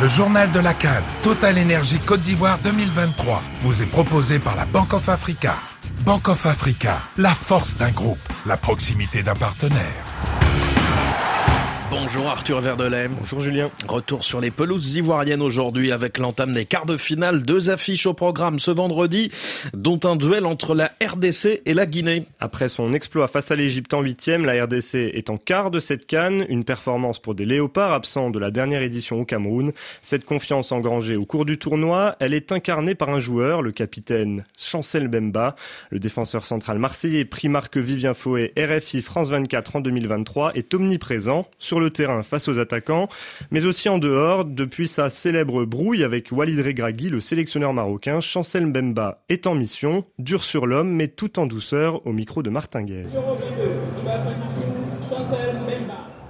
Le journal de la Cannes, Total Énergie Côte d'Ivoire 2023, vous est proposé par la Bank of Africa. Bank of Africa, la force d'un groupe, la proximité d'un partenaire. Bonjour Arthur Verdelem. Bonjour Julien. Retour sur les pelouses ivoiriennes aujourd'hui avec l'entame des quarts de finale. Deux affiches au programme ce vendredi, dont un duel entre la RDC et la Guinée. Après son exploit face à l'Égypte en huitième, la RDC est en quart de cette canne. Une performance pour des léopards absents de la dernière édition au Cameroun. Cette confiance engrangée au cours du tournoi, elle est incarnée par un joueur, le capitaine Chancel Bemba. Le défenseur central marseillais pris marque Vivien Fouet, RFI France 24 en 2023, est omniprésent sur le terrain face aux attaquants, mais aussi en dehors, depuis sa célèbre brouille avec Walid Regragui, le sélectionneur marocain, Chancel Mbemba est en mission, dur sur l'homme, mais tout en douceur, au micro de Martin Guez.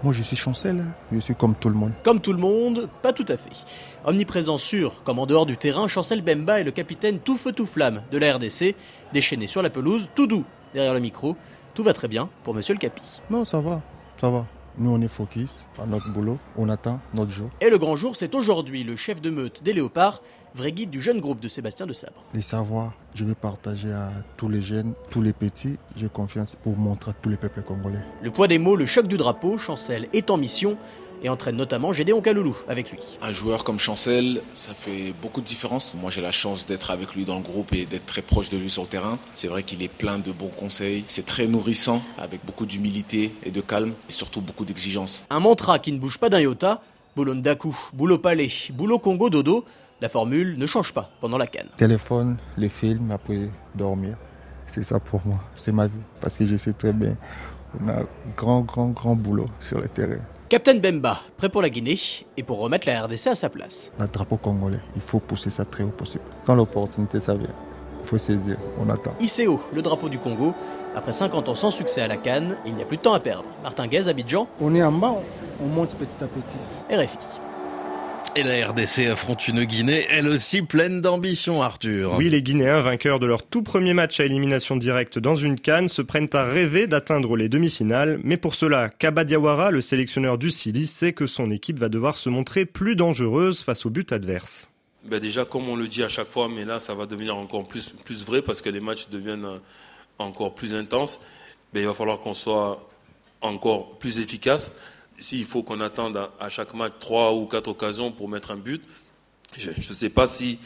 Moi, je suis Chancel, je suis comme tout le monde. Comme tout le monde, pas tout à fait. Omniprésent sûr, comme en dehors du terrain, Chancel Bemba est le capitaine tout feu tout flamme de la RDC, déchaîné sur la pelouse, tout doux derrière le micro. Tout va très bien pour Monsieur le Capi. Non, ça va, ça va. Nous, on est focus à notre boulot, on attend notre jour. Et le grand jour, c'est aujourd'hui le chef de meute des Léopards, vrai guide du jeune groupe de Sébastien de Sabre. Les savoirs, je vais partager à tous les jeunes, tous les petits. J'ai confiance pour montrer à tous les peuples congolais. Le poids des mots, le choc du drapeau, Chancel est en mission et entraîne notamment Gédéon Kaloulou avec lui. Un joueur comme Chancel, ça fait beaucoup de différence. Moi, j'ai la chance d'être avec lui dans le groupe et d'être très proche de lui sur le terrain. C'est vrai qu'il est plein de bons conseils. C'est très nourrissant, avec beaucoup d'humilité et de calme, et surtout beaucoup d'exigence. Un mantra qui ne bouge pas d'un iota. Boulot Ndaku, boulot palais, boulot Congo dodo. La formule ne change pas pendant la canne. Téléphone, les films, après dormir. C'est ça pour moi, c'est ma vie. Parce que je sais très bien, on a un grand, grand, grand boulot sur le terrain. Captain Bemba, prêt pour la Guinée et pour remettre la RDC à sa place. Le drapeau congolais, il faut pousser ça très haut possible. Quand l'opportunité ça vient, il faut saisir, on attend. ICO, le drapeau du Congo. Après 50 ans sans succès à la Cannes, il n'y a plus de temps à perdre. Martin Guez, Abidjan. On est en bas, on monte petit à petit. RFI. Et la RDC affronte une Guinée, elle aussi pleine d'ambition, Arthur. Oui, les Guinéens, vainqueurs de leur tout premier match à élimination directe dans une canne, se prennent à rêver d'atteindre les demi-finales. Mais pour cela, Kaba Diawara, le sélectionneur du Sili, sait que son équipe va devoir se montrer plus dangereuse face au but adverse. Ben déjà, comme on le dit à chaque fois, mais là, ça va devenir encore plus, plus vrai parce que les matchs deviennent encore plus intenses. Ben, il va falloir qu'on soit encore plus efficace s'il faut qu'on attende à, chaque match trois ou quatre occasions pour mettre un but, je ne sais pas si,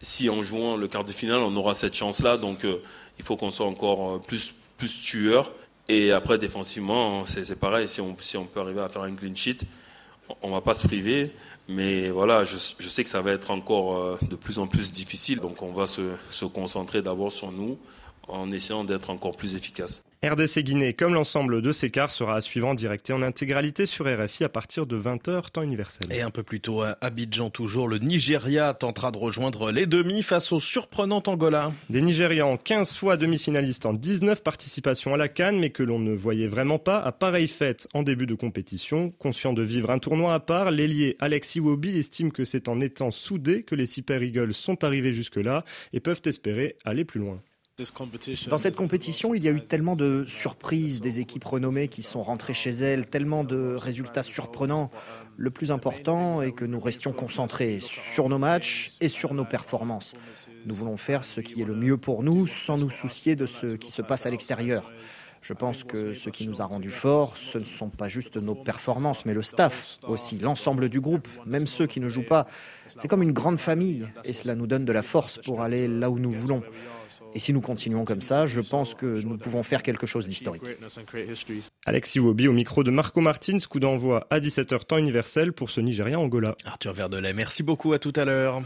si en jouant le quart de finale, on aura cette chance-là. Donc, euh, il faut qu'on soit encore euh, plus, plus tueur. Et après, défensivement, c'est pareil. Si on, si on peut arriver à faire un clean sheet, on ne va pas se priver. Mais voilà, je, je, sais que ça va être encore euh, de plus en plus difficile. Donc, on va se, se concentrer d'abord sur nous en essayant d'être encore plus efficace. RDC Guinée, comme l'ensemble de ces quarts, sera à suivre en direct et en intégralité sur RFI à partir de 20h temps universel. Et un peu plus tôt à Abidjan toujours, le Nigeria tentera de rejoindre les demi face au surprenant Angola. Des Nigérians 15 fois demi-finalistes en 19 participations à la Cannes, mais que l'on ne voyait vraiment pas à pareille fête en début de compétition. Conscient de vivre un tournoi à part, l'ailier Alex Iwobi estime que c'est en étant soudés que les Super Eagles sont arrivés jusque-là et peuvent espérer aller plus loin. Dans cette compétition, il y a eu tellement de surprises, des équipes renommées qui sont rentrées chez elles, tellement de résultats surprenants. Le plus important est que nous restions concentrés sur nos matchs et sur nos performances. Nous voulons faire ce qui est le mieux pour nous sans nous soucier de ce qui se passe à l'extérieur. Je pense que ce qui nous a rendus forts, ce ne sont pas juste nos performances, mais le staff aussi, l'ensemble du groupe, même ceux qui ne jouent pas. C'est comme une grande famille et cela nous donne de la force pour aller là où nous voulons. Et si nous continuons comme ça, je pense que nous pouvons faire quelque chose d'historique. Alexis Wobi au micro de Marco Martins, coup d'envoi à 17h temps universel pour ce Nigeria-Angola. Arthur Verdelet, merci beaucoup, à tout à l'heure.